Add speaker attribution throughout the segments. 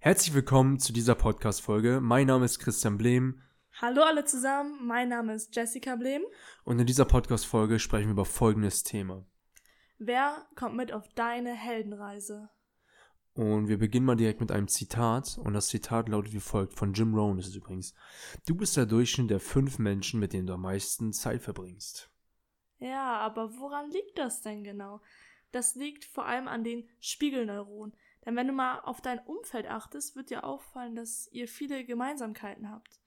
Speaker 1: Herzlich willkommen zu dieser Podcast-Folge. Mein Name ist Christian Blehm.
Speaker 2: Hallo alle zusammen, mein Name ist Jessica Blehm.
Speaker 1: Und in dieser Podcast-Folge sprechen wir über folgendes Thema.
Speaker 2: Wer kommt mit auf deine Heldenreise?
Speaker 1: Und wir beginnen mal direkt mit einem Zitat. Und das Zitat lautet wie folgt: Von Jim Rohn ist es übrigens. Du bist der Durchschnitt der fünf Menschen, mit denen du am meisten Zeit verbringst.
Speaker 2: Ja, aber woran liegt das denn genau? Das liegt vor allem an den Spiegelneuronen. Denn wenn du mal auf dein Umfeld achtest, wird dir auffallen, dass ihr viele Gemeinsamkeiten habt.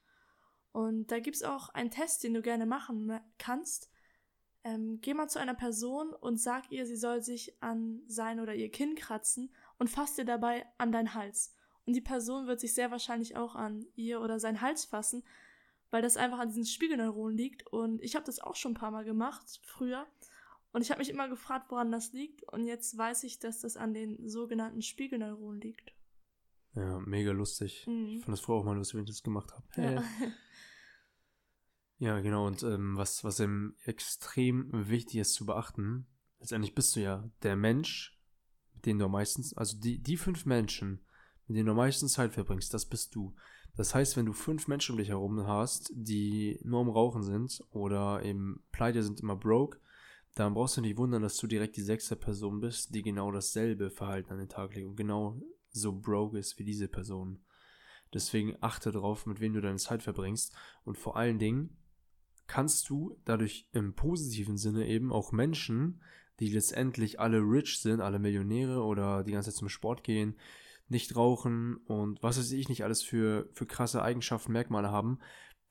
Speaker 2: Und da gibt es auch einen Test, den du gerne machen kannst. Ähm, geh mal zu einer Person und sag ihr, sie soll sich an sein oder ihr Kinn kratzen und fasst dir dabei an deinen Hals. Und die Person wird sich sehr wahrscheinlich auch an ihr oder seinen Hals fassen, weil das einfach an diesen Spiegelneuronen liegt. Und ich habe das auch schon ein paar Mal gemacht, früher. Und ich habe mich immer gefragt, woran das liegt. Und jetzt weiß ich, dass das an den sogenannten Spiegelneuronen liegt.
Speaker 1: Ja, mega lustig. Mhm. Ich fand das früher auch mal lustig, wenn ich das gemacht habe. Hey. Ja. ja, genau. Und ähm, was, was eben extrem wichtig ist zu beachten, letztendlich bist du ja der Mensch, mit dem du am meisten, also die, die fünf Menschen, mit denen du am meisten Zeit verbringst, das bist du. Das heißt, wenn du fünf Menschen um dich herum hast, die nur am Rauchen sind oder eben pleite sind, immer broke, dann brauchst du nicht wundern, dass du direkt die sechste Person bist, die genau dasselbe Verhalten an den Tag legt und genau so broke ist wie diese Person. Deswegen achte darauf, mit wem du deine Zeit verbringst und vor allen Dingen kannst du dadurch im positiven Sinne eben auch Menschen, die letztendlich alle rich sind, alle Millionäre oder die ganze Zeit zum Sport gehen, nicht rauchen und was weiß ich nicht alles für, für krasse Eigenschaften, Merkmale haben,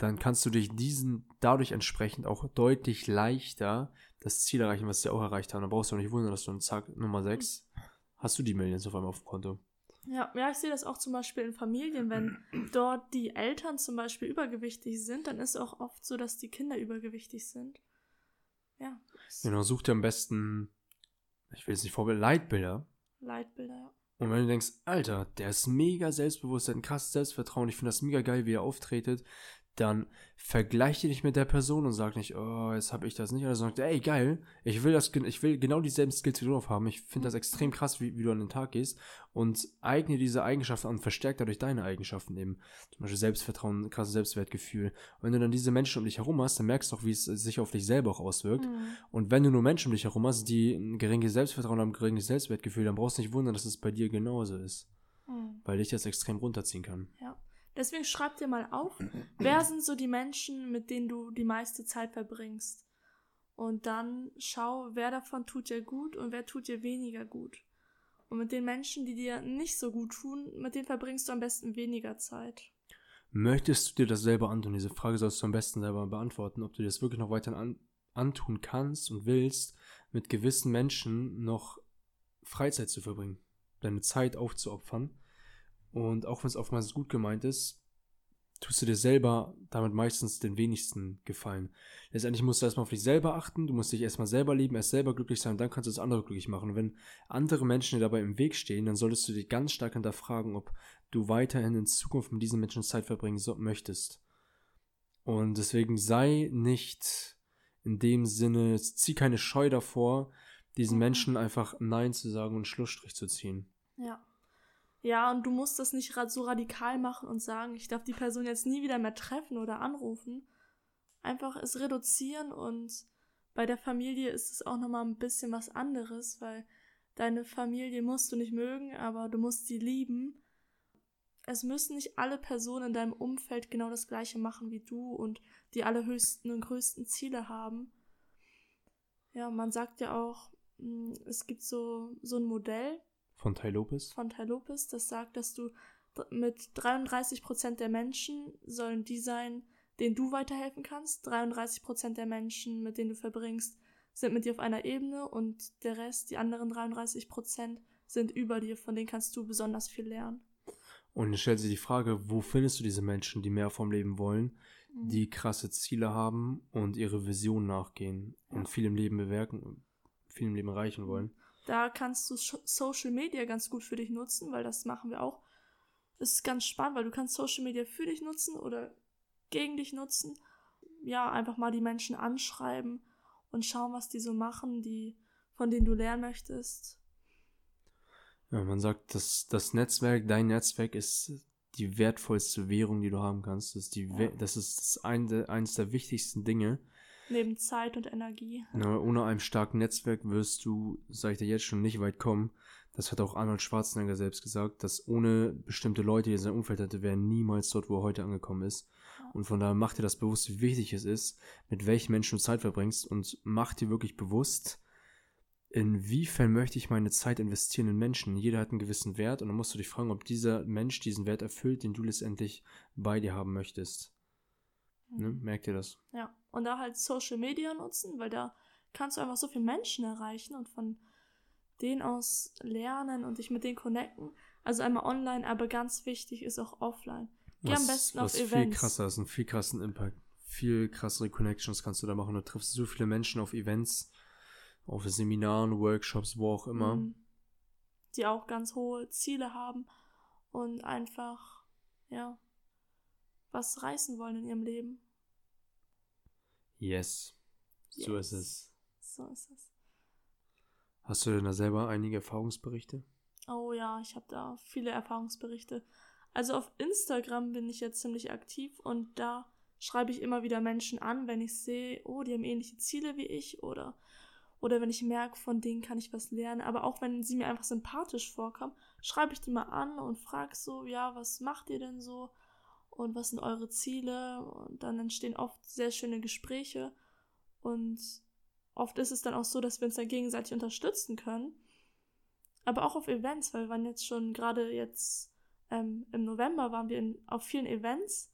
Speaker 1: dann kannst du dich diesen dadurch entsprechend auch deutlich leichter das Ziel erreichen, was sie auch erreicht haben. Da brauchst du auch nicht wundern, dass du einen Zack Nummer 6 hast du die Millions auf einmal auf dem Konto.
Speaker 2: Ja, ja, ich sehe das auch zum Beispiel in Familien, wenn dort die Eltern zum Beispiel übergewichtig sind, dann ist es auch oft so, dass die Kinder übergewichtig sind. Ja.
Speaker 1: Genau, such dir am besten, ich will jetzt nicht vorbilden, Leitbilder.
Speaker 2: Leitbilder, ja.
Speaker 1: Und wenn du denkst, Alter, der ist mega selbstbewusst, der hat ein krasses Selbstvertrauen, ich finde das mega geil, wie er auftretet, dann vergleiche dich mit der Person und sag nicht, oh, jetzt habe ich das nicht. Oder sagt, ey, geil, ich will das, ich will genau dieselben Skills wie du drauf haben. Ich finde das extrem krass, wie, wie du an den Tag gehst und eigne diese Eigenschaften an und verstärkt dadurch deine Eigenschaften eben. Zum Beispiel Selbstvertrauen, krasses Selbstwertgefühl. Und wenn du dann diese Menschen um dich herum hast, dann merkst du auch, wie es sich auf dich selber auch auswirkt. Mhm. Und wenn du nur Menschen um dich herum hast, die ein geringes Selbstvertrauen haben, ein geringes Selbstwertgefühl, dann brauchst du nicht wundern, dass es bei dir genauso ist. Mhm. Weil dich das extrem runterziehen kann.
Speaker 2: Ja. Deswegen schreib dir mal auf, wer sind so die Menschen, mit denen du die meiste Zeit verbringst. Und dann schau, wer davon tut dir gut und wer tut dir weniger gut. Und mit den Menschen, die dir nicht so gut tun, mit denen verbringst du am besten weniger Zeit.
Speaker 1: Möchtest du dir das selber antun? Diese Frage sollst du am besten selber beantworten, ob du dir das wirklich noch weiter an, antun kannst und willst, mit gewissen Menschen noch Freizeit zu verbringen, deine Zeit aufzuopfern und auch wenn es oftmals gut gemeint ist, tust du dir selber damit meistens den wenigsten gefallen. Letztendlich musst du erstmal auf dich selber achten, du musst dich erstmal selber lieben, erst selber glücklich sein dann kannst du das andere glücklich machen. Und wenn andere Menschen dir dabei im Weg stehen, dann solltest du dich ganz stark hinterfragen, ob du weiterhin in Zukunft mit diesen Menschen Zeit verbringen so, möchtest. Und deswegen sei nicht in dem Sinne, zieh keine Scheu davor, diesen mhm. Menschen einfach Nein zu sagen und Schlussstrich zu ziehen.
Speaker 2: Ja. Ja, und du musst das nicht so radikal machen und sagen, ich darf die Person jetzt nie wieder mehr treffen oder anrufen. Einfach es reduzieren und bei der Familie ist es auch nochmal ein bisschen was anderes, weil deine Familie musst du nicht mögen, aber du musst sie lieben. Es müssen nicht alle Personen in deinem Umfeld genau das gleiche machen wie du und die allerhöchsten und größten Ziele haben. Ja, man sagt ja auch, hm, es gibt so, so ein Modell,
Speaker 1: von Tai Lopez?
Speaker 2: Von Tai Lopez, das sagt, dass du mit 33% der Menschen sollen die sein, denen du weiterhelfen kannst. 33% der Menschen, mit denen du verbringst, sind mit dir auf einer Ebene und der Rest, die anderen 33% sind über dir, von denen kannst du besonders viel lernen.
Speaker 1: Und es stellt sich die Frage, wo findest du diese Menschen, die mehr vom Leben wollen, mhm. die krasse Ziele haben und ihre Vision nachgehen ja. und viel im Leben bewerken, viel im Leben erreichen wollen?
Speaker 2: Da kannst du Social Media ganz gut für dich nutzen, weil das machen wir auch. Das ist ganz spannend, weil du kannst Social Media für dich nutzen oder gegen dich nutzen. Ja, einfach mal die Menschen anschreiben und schauen, was die so machen, die, von denen du lernen möchtest.
Speaker 1: Ja, man sagt, dass das Netzwerk, dein Netzwerk ist die wertvollste Währung, die du haben kannst. Das ist, die, ja. das ist das eine, eines der wichtigsten Dinge.
Speaker 2: Neben Zeit und Energie.
Speaker 1: Ja, ohne ein starkes Netzwerk wirst du, sag ich dir jetzt schon, nicht weit kommen. Das hat auch Arnold Schwarzenegger selbst gesagt, dass ohne bestimmte Leute, die er sein Umfeld hatte, wäre niemals dort, wo er heute angekommen ist. Und von daher mach dir das bewusst, wie wichtig es ist, mit welchen Menschen du Zeit verbringst und mach dir wirklich bewusst, inwiefern möchte ich meine Zeit investieren in Menschen? Jeder hat einen gewissen Wert und dann musst du dich fragen, ob dieser Mensch diesen Wert erfüllt, den du letztendlich bei dir haben möchtest. Ne? Mhm. Merkt ihr das?
Speaker 2: Ja, und da halt Social Media nutzen, weil da kannst du einfach so viele Menschen erreichen und von denen aus lernen und dich mit denen connecten. Also einmal online, aber ganz wichtig ist auch offline. Geh was, am besten
Speaker 1: auf was Events. viel krasser ist, einen viel krassen Impact. Viel krassere Connections kannst du da machen. Du triffst so viele Menschen auf Events auf Seminaren, Workshops, wo auch immer. Mhm.
Speaker 2: Die auch ganz hohe Ziele haben und einfach, ja, was reißen wollen in ihrem Leben.
Speaker 1: Yes. yes. So ist es.
Speaker 2: So ist es.
Speaker 1: Hast du denn da selber einige Erfahrungsberichte?
Speaker 2: Oh ja, ich habe da viele Erfahrungsberichte. Also auf Instagram bin ich jetzt ziemlich aktiv und da schreibe ich immer wieder Menschen an, wenn ich sehe, oh, die haben ähnliche Ziele wie ich oder oder wenn ich merke, von denen kann ich was lernen. Aber auch wenn sie mir einfach sympathisch vorkommen, schreibe ich die mal an und frage so, ja, was macht ihr denn so? Und was sind eure Ziele? Und dann entstehen oft sehr schöne Gespräche. Und oft ist es dann auch so, dass wir uns dann gegenseitig unterstützen können. Aber auch auf Events, weil wir waren jetzt schon gerade jetzt ähm, im November waren wir in, auf vielen Events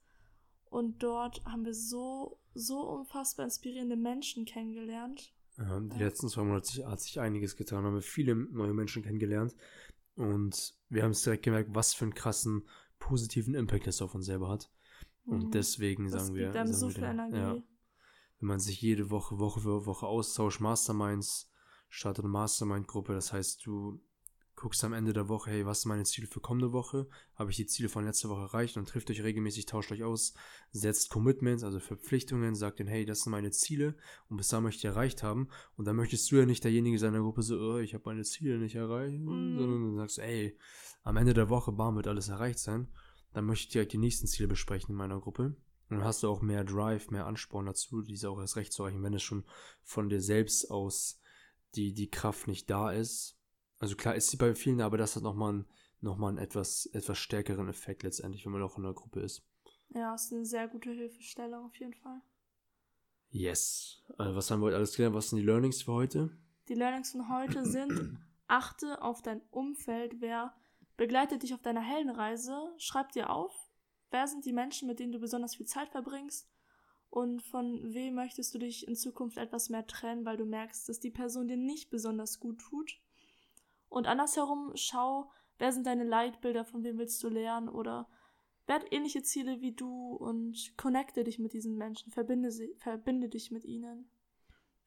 Speaker 2: und dort haben wir so, so unfassbar inspirierende Menschen kennengelernt.
Speaker 1: Ja, die letzten zwei Monate hat sich einiges getan, haben wir viele neue Menschen kennengelernt und wir haben es direkt gemerkt, was für einen krassen positiven Impact das auf uns selber hat. Und mhm. deswegen das sagen wir, sagen so wir den, ja, wenn man sich jede Woche, Woche für Woche austauscht, Masterminds, startet eine Mastermind-Gruppe, das heißt, du guckst am Ende der Woche, hey, was sind meine Ziele für kommende Woche? Habe ich die Ziele von letzter Woche erreicht? Und trifft euch regelmäßig, tauscht euch aus, setzt Commitments, also Verpflichtungen, sagt denen, hey, das sind meine Ziele und bis da möchte ich erreicht haben. Und dann möchtest du ja nicht derjenige sein in der Gruppe so, oh, ich habe meine Ziele nicht erreicht, mhm. sondern dann sagst ey, am Ende der Woche, bam, wird alles erreicht sein. Dann möchte ich direkt die nächsten Ziele besprechen in meiner Gruppe. Und dann hast du auch mehr Drive, mehr Ansporn dazu, diese auch erst recht zu erreichen, wenn es schon von dir selbst aus die, die Kraft nicht da ist, also klar ist sie bei vielen, aber das hat nochmal einen, noch einen etwas, etwas stärkeren Effekt letztendlich, wenn man auch in der Gruppe ist.
Speaker 2: Ja, ist eine sehr gute Hilfestellung auf jeden Fall.
Speaker 1: Yes. Also was haben wir heute alles gelernt? Was sind die Learnings für heute?
Speaker 2: Die Learnings von heute sind, achte auf dein Umfeld. Wer begleitet dich auf deiner Heldenreise? Schreib dir auf, wer sind die Menschen, mit denen du besonders viel Zeit verbringst? Und von wem möchtest du dich in Zukunft etwas mehr trennen, weil du merkst, dass die Person dir nicht besonders gut tut? Und andersherum, schau, wer sind deine Leitbilder, von wem willst du lernen oder wer hat ähnliche Ziele wie du und connecte dich mit diesen Menschen, verbinde, sie, verbinde dich mit ihnen.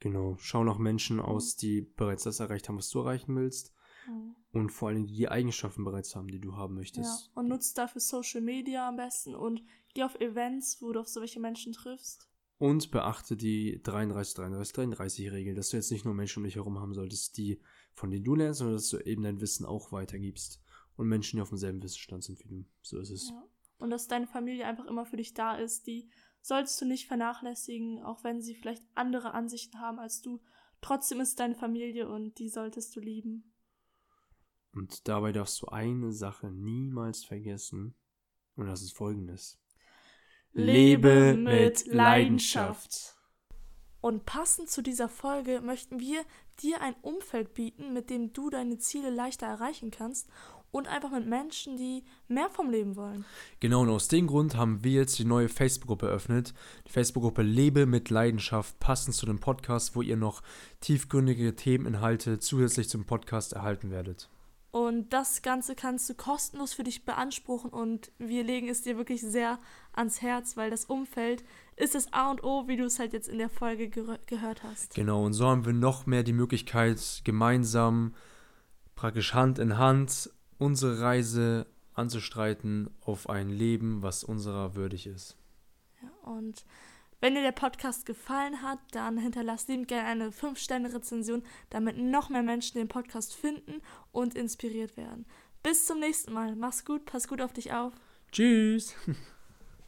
Speaker 1: Genau, schau nach Menschen mhm. aus, die bereits das erreicht haben, was du erreichen willst. Mhm. Und vor allem die, die Eigenschaften bereits haben, die du haben möchtest.
Speaker 2: Ja, und nutzt dafür Social Media am besten und geh auf Events, wo du auf solche Menschen triffst.
Speaker 1: Und beachte die 33, 33, 33 Regel, dass du jetzt nicht nur Menschen um dich herum haben solltest, die von denen du lernst, sondern dass du eben dein Wissen auch weitergibst. Und Menschen, die auf demselben Wissensstand sind wie du. So ist es.
Speaker 2: Ja. Und dass deine Familie einfach immer für dich da ist, die sollst du nicht vernachlässigen, auch wenn sie vielleicht andere Ansichten haben als du. Trotzdem ist es deine Familie und die solltest du lieben.
Speaker 1: Und dabei darfst du eine Sache niemals vergessen. Und das ist folgendes. Lebe mit Leidenschaft.
Speaker 2: Und passend zu dieser Folge möchten wir dir ein Umfeld bieten, mit dem du deine Ziele leichter erreichen kannst und einfach mit Menschen, die mehr vom Leben wollen.
Speaker 1: Genau, und aus dem Grund haben wir jetzt die neue Facebook-Gruppe eröffnet. Die Facebook-Gruppe Lebe mit Leidenschaft, passend zu dem Podcast, wo ihr noch tiefgründige Themeninhalte zusätzlich zum Podcast erhalten werdet.
Speaker 2: Und das Ganze kannst du kostenlos für dich beanspruchen und wir legen es dir wirklich sehr ans Herz, weil das Umfeld ist das A und O, wie du es halt jetzt in der Folge ge gehört hast.
Speaker 1: Genau, und so haben wir noch mehr die Möglichkeit, gemeinsam, praktisch Hand in Hand, unsere Reise anzustreiten auf ein Leben, was unserer würdig ist.
Speaker 2: Ja, und Wenn dir der Podcast gefallen hat, dann hinterlass liebend gerne eine 5-Sterne-Rezension, damit noch mehr Menschen den Podcast finden und inspiriert werden. Bis zum nächsten Mal. Mach's gut, pass gut auf dich auf.
Speaker 1: Tschüss.